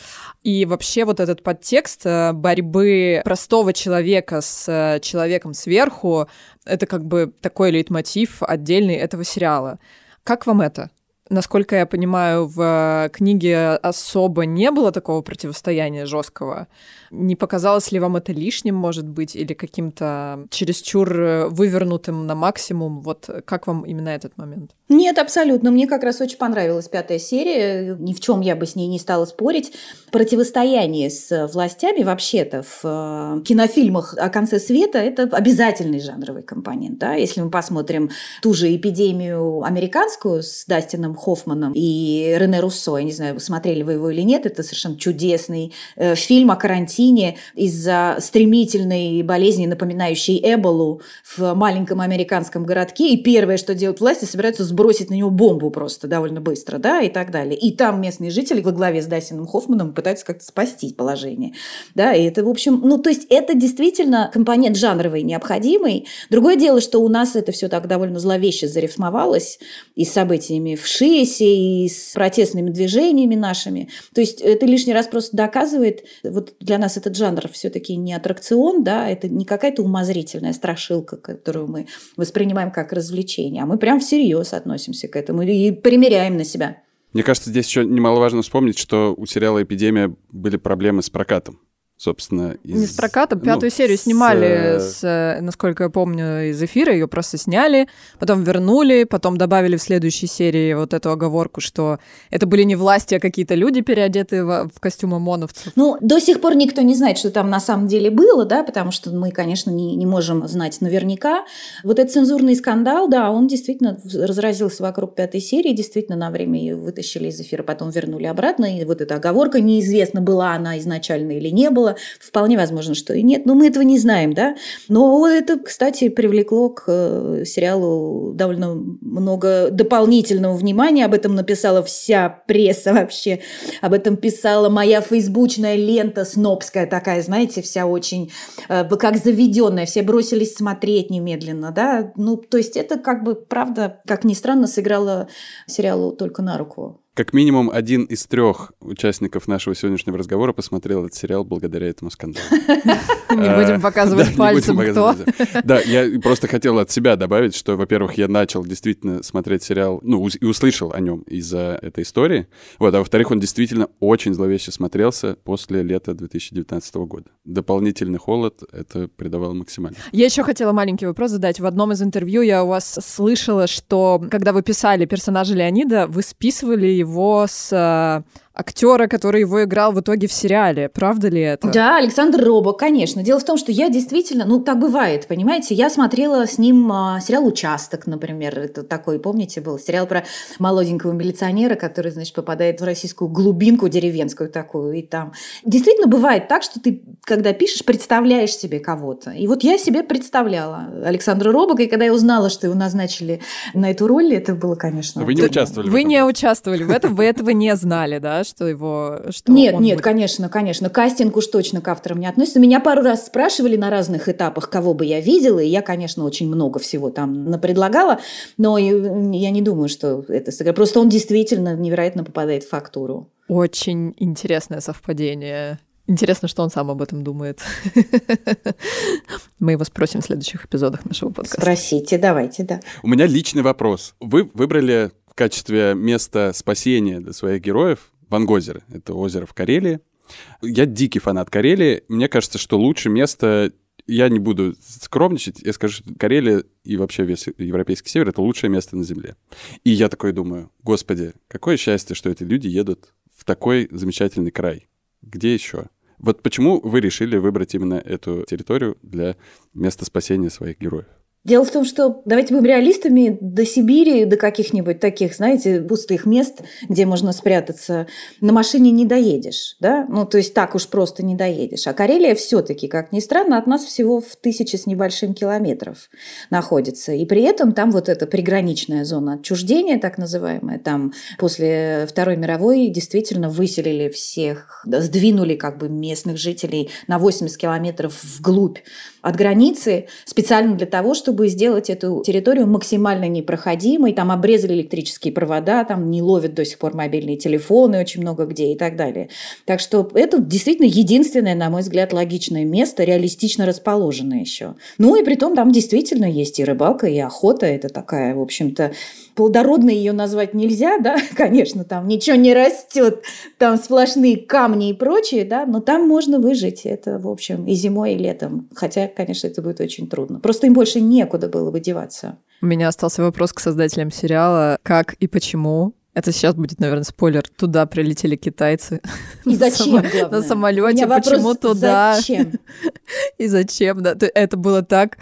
И вообще вот этот подтекст э, борьбы простого человека с э, человеком сверху, это как бы такой лейтмотив отдельный этого сериала. Как вам это? Насколько я понимаю, в книге особо не было такого противостояния жесткого. Не показалось ли вам это лишним, может быть, или каким-то чересчур э, вывернутым на максимум? Вот как вам именно этот момент? Нет, абсолютно. Мне как раз очень понравилась пятая серия. Ни в чем я бы с ней не стала спорить. Противостояние с властями вообще-то в э, кинофильмах о конце света – это обязательный жанровый компонент. Да? Если мы посмотрим ту же эпидемию американскую с Дастином Хоффманом и Рене Руссо, я не знаю, смотрели вы его или нет, это совершенно чудесный э, фильм о карантине из-за стремительной болезни, напоминающей Эболу в маленьком американском городке. И первое, что делают власти, собираются сбросить на него бомбу просто довольно быстро, да, и так далее. И там местные жители во главе с Дасином Хоффманом пытаются как-то спасти положение. Да, и это, в общем, ну, то есть это действительно компонент жанровый необходимый. Другое дело, что у нас это все так довольно зловеще зарифмовалось и с событиями в ШИЭСе, и с протестными движениями нашими. То есть это лишний раз просто доказывает, вот для нас этот жанр все-таки не аттракцион, да, это не какая-то умозрительная страшилка, которую мы воспринимаем как развлечение, а мы прям всерьез относимся к этому и примеряем на себя. Мне кажется, здесь еще немаловажно вспомнить, что у сериала «Эпидемия» были проблемы с прокатом собственно, из... Не с проката, пятую ну, серию снимали, с... с, э, насколько я помню, из эфира, ее просто сняли, потом вернули, потом добавили в следующей серии вот эту оговорку, что это были не власти, а какие-то люди, переодетые в, в костюмы ОМОНовцев. Ну, до сих пор никто не знает, что там на самом деле было, да, потому что мы, конечно, не, не можем знать наверняка. Вот этот цензурный скандал, да, он действительно разразился вокруг пятой серии, действительно на время ее вытащили из эфира, потом вернули обратно, и вот эта оговорка, неизвестно, была она изначально или не было, Вполне возможно, что и нет. Но мы этого не знаем, да. Но это, кстати, привлекло к э, сериалу довольно много дополнительного внимания. Об этом написала вся пресса вообще. Об этом писала моя фейсбучная лента снобская такая, знаете, вся очень э, как заведенная. Все бросились смотреть немедленно, да. Ну, то есть это как бы, правда, как ни странно, сыграло сериалу только на руку. Как минимум один из трех участников нашего сегодняшнего разговора посмотрел этот сериал благодаря этому скандалу. Не будем показывать пальцем, кто. Да, я просто хотел от себя добавить, что, во-первых, я начал действительно смотреть сериал, ну, и услышал о нем из-за этой истории. Вот, а во-вторых, он действительно очень зловеще смотрелся после лета 2019 года. Дополнительный холод это придавало максимально. Я еще хотела маленький вопрос задать. В одном из интервью я у вас слышала, что когда вы писали персонажа Леонида, вы списывали его с актера, который его играл в итоге в сериале. Правда ли это? Да, Александр Робок, конечно. Дело в том, что я действительно, ну так бывает, понимаете, я смотрела с ним а, сериал «Участок», например, это такой, помните, был сериал про молоденького милиционера, который, значит, попадает в российскую глубинку деревенскую такую, и там действительно бывает так, что ты, когда пишешь, представляешь себе кого-то. И вот я себе представляла Александра Робока, и когда я узнала, что его назначили на эту роль, это было, конечно... Вы не участвовали Вы не участвовали в этом, вы этого не знали, да? Что его... Что нет, нет, будет... конечно, конечно. Кастинг уж точно к авторам не относится. Меня пару раз спрашивали на разных этапах, кого бы я видела, и я, конечно, очень много всего там напредлагала, но я не думаю, что это сыграет. Просто он действительно невероятно попадает в фактуру. Очень интересное совпадение. Интересно, что он сам об этом думает. Мы его спросим в следующих эпизодах нашего подкаста. Спросите, давайте, да. У меня личный вопрос. Вы выбрали в качестве места спасения для своих героев Вангозеро. Это озеро в Карелии. Я дикий фанат Карелии. Мне кажется, что лучше место... Я не буду скромничать, я скажу, что Карелия и вообще весь европейский север — это лучшее место на Земле. И я такой думаю, господи, какое счастье, что эти люди едут в такой замечательный край. Где еще? Вот почему вы решили выбрать именно эту территорию для места спасения своих героев? Дело в том, что давайте будем реалистами, до Сибири, до каких-нибудь таких, знаете, пустых мест, где можно спрятаться, на машине не доедешь, да? Ну, то есть так уж просто не доедешь. А Карелия все-таки, как ни странно, от нас всего в тысячи с небольшим километров находится. И при этом там вот эта приграничная зона отчуждения, так называемая, там после Второй мировой действительно выселили всех, сдвинули как бы местных жителей на 80 километров вглубь от границы специально для того, чтобы сделать эту территорию максимально непроходимой. Там обрезали электрические провода, там не ловят до сих пор мобильные телефоны очень много где и так далее. Так что это действительно единственное, на мой взгляд, логичное место, реалистично расположенное еще. Ну и при том там действительно есть и рыбалка, и охота. Это такая, в общем-то, плодородной ее назвать нельзя, да, конечно, там ничего не растет, там сплошные камни и прочее, да, но там можно выжить. Это, в общем, и зимой, и летом. Хотя конечно, это будет очень трудно. Просто им больше некуда было бы деваться. У меня остался вопрос к создателям сериала. Как и почему это сейчас будет, наверное, спойлер. Туда прилетели китайцы. И зачем, На самолете. Почему туда? Зачем? И зачем? Да, это было так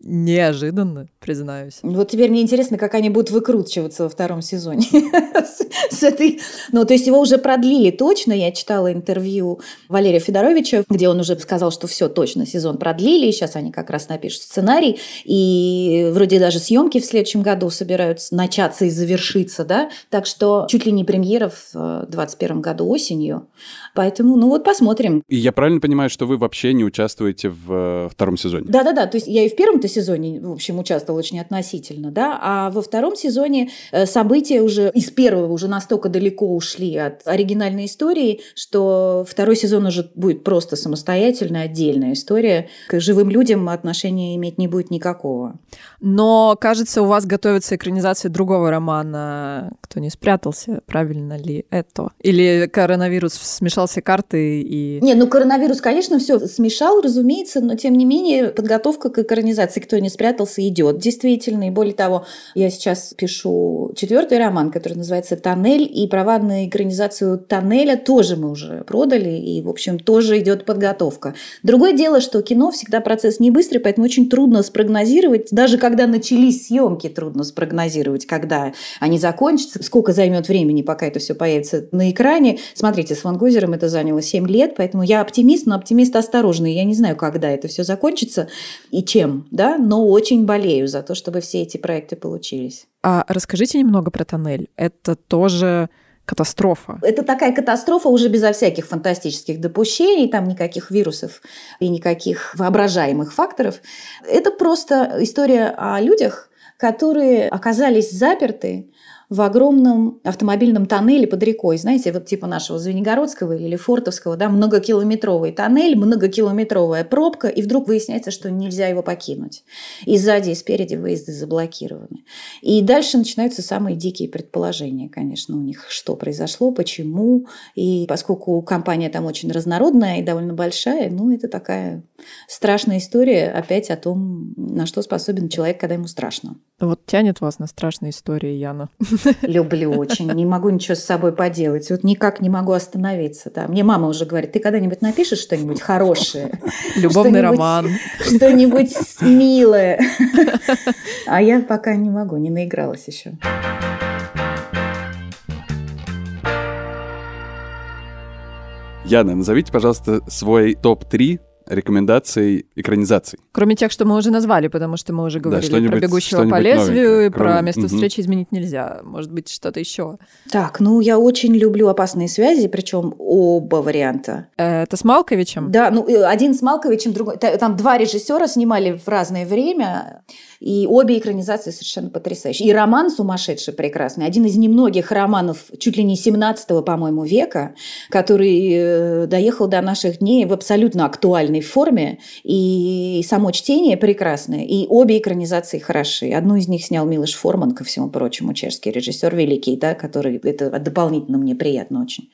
Неожиданно, признаюсь. Вот теперь мне интересно, как они будут выкручиваться во втором сезоне. с этой... Ну, то есть его уже продлили точно. Я читала интервью Валерия Федоровича, где он уже сказал, что все точно, сезон продлили. Сейчас они как раз напишут сценарий. И вроде даже съемки в следующем году собираются начаться и завершиться, да. Так что чуть ли не премьера в 2021 году осенью. Поэтому, ну вот посмотрим. И я правильно понимаю, что вы вообще не участвуете в э, втором сезоне? Да-да-да, то есть я и в первом-то сезоне, в общем, участвовала очень относительно, да, а во втором сезоне э, события уже из первого уже настолько далеко ушли от оригинальной истории, что второй сезон уже будет просто самостоятельная, отдельная история. К живым людям отношения иметь не будет никакого. Но, кажется, у вас готовится экранизация другого романа «Кто не спрятался». Правильно ли это? Или коронавирус смешал все карты и... Не, ну коронавирус, конечно, все смешал, разумеется, но тем не менее подготовка к экранизации «Кто не спрятался» идет действительно. И более того, я сейчас пишу четвертый роман, который называется «Тоннель», и права на экранизацию «Тоннеля» тоже мы уже продали, и, в общем, тоже идет подготовка. Другое дело, что кино всегда процесс не быстрый, поэтому очень трудно спрогнозировать, даже когда начались съемки, трудно спрогнозировать, когда они закончатся, сколько займет времени, пока это все появится на экране. Смотрите, с Ван Гозером это заняло 7 лет, поэтому я оптимист, но оптимист осторожный. Я не знаю, когда это все закончится и чем, да, но очень болею за то, чтобы все эти проекты получились. А расскажите немного про тоннель. Это тоже катастрофа. Это такая катастрофа уже безо всяких фантастических допущений, там никаких вирусов и никаких воображаемых факторов. Это просто история о людях, которые оказались заперты в огромном автомобильном тоннеле под рекой. Знаете, вот типа нашего Звенигородского или Фортовского, да, многокилометровый тоннель, многокилометровая пробка, и вдруг выясняется, что нельзя его покинуть. И сзади, и спереди выезды заблокированы. И дальше начинаются самые дикие предположения, конечно, у них, что произошло, почему. И поскольку компания там очень разнородная и довольно большая, ну, это такая страшная история опять о том, на что способен человек, когда ему страшно. Вот тянет вас на страшные истории, Яна. Люблю очень. Не могу ничего с собой поделать. Вот никак не могу остановиться. Да. Мне мама уже говорит, ты когда-нибудь напишешь что-нибудь хорошее? Любовный роман. Что-нибудь милое. А я пока не могу, не наигралась еще. Яна, назовите, пожалуйста, свой топ-3 рекомендаций экранизаций. Кроме тех, что мы уже назвали, потому что мы уже говорили да, про «Бегущего по лезвию» и про «Место угу. встречи изменить нельзя». Может быть, что-то еще. Так, ну, я очень люблю «Опасные связи», причем оба варианта. Это с Малковичем? Да, ну, один с Малковичем, другой... Там два режиссера снимали в разное время. И обе экранизации совершенно потрясающие. И роман сумасшедший, прекрасный. Один из немногих романов чуть ли не 17 по-моему, века, который э, доехал до наших дней в абсолютно актуальной форме. И само чтение прекрасное. И обе экранизации хороши. Одну из них снял Милош Форман, ко всему прочему, чешский режиссер великий, да, который это дополнительно мне приятно очень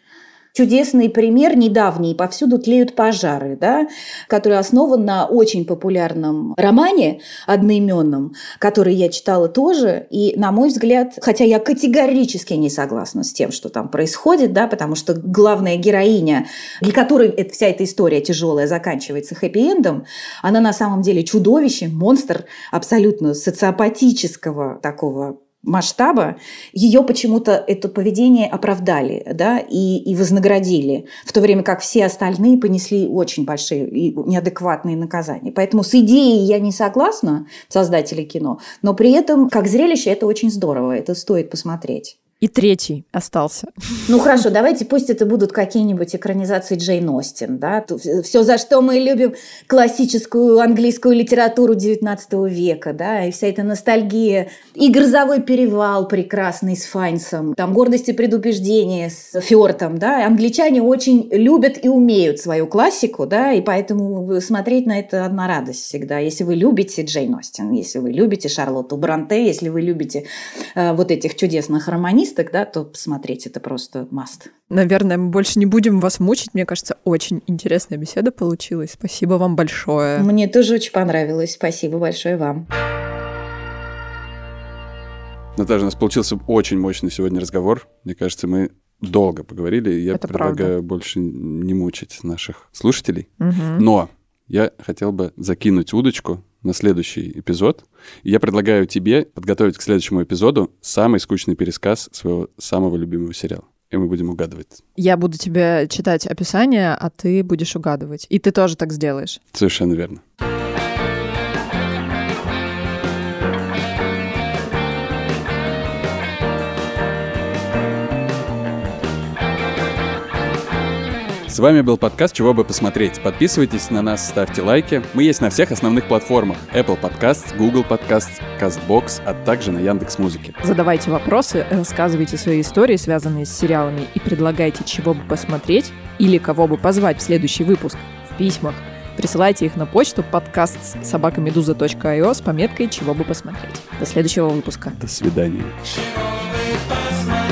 чудесный пример недавний «Повсюду тлеют пожары», да, который основан на очень популярном романе одноименном, который я читала тоже. И, на мой взгляд, хотя я категорически не согласна с тем, что там происходит, да, потому что главная героиня, для которой вся эта история тяжелая заканчивается хэппи-эндом, она на самом деле чудовище, монстр абсолютно социопатического такого масштаба, ее почему-то это поведение оправдали да, и, и вознаградили, в то время как все остальные понесли очень большие и неадекватные наказания. Поэтому с идеей я не согласна, создатели кино, но при этом как зрелище это очень здорово, это стоит посмотреть. И третий остался. Ну хорошо, давайте пусть это будут какие-нибудь экранизации Джейн Остин. Да? Все, за что мы любим классическую английскую литературу 19 века. Да? И вся эта ностальгия. И «Грозовой перевал» прекрасный с Файнсом. Там «Гордость и предубеждение» с Фёртом. Да? Англичане очень любят и умеют свою классику. Да? И поэтому смотреть на это одна радость всегда. Если вы любите Джейн Остин, если вы любите Шарлотту Бранте, если вы любите э, вот этих чудесных романистов, артисток, да, то посмотреть это просто must. Наверное, мы больше не будем вас мучить. Мне кажется, очень интересная беседа получилась. Спасибо вам большое. Мне тоже очень понравилось. Спасибо большое вам. Наташа, у нас получился очень мощный сегодня разговор. Мне кажется, мы долго поговорили. Я Это предлагаю правда. больше не мучить наших слушателей. Мгм. Но я хотел бы закинуть удочку на следующий эпизод. И я предлагаю тебе подготовить к следующему эпизоду самый скучный пересказ своего самого любимого сериала. И мы будем угадывать. Я буду тебе читать описание, а ты будешь угадывать. И ты тоже так сделаешь. Совершенно верно. С вами был подкаст «Чего бы посмотреть». Подписывайтесь на нас, ставьте лайки. Мы есть на всех основных платформах. Apple Podcasts, Google Podcasts, CastBox, а также на Яндекс.Музыке. Задавайте вопросы, рассказывайте свои истории, связанные с сериалами, и предлагайте, чего бы посмотреть или кого бы позвать в следующий выпуск в письмах. Присылайте их на почту подкаст собакамедуза.io с пометкой «Чего бы посмотреть». До следующего выпуска. До свидания. чего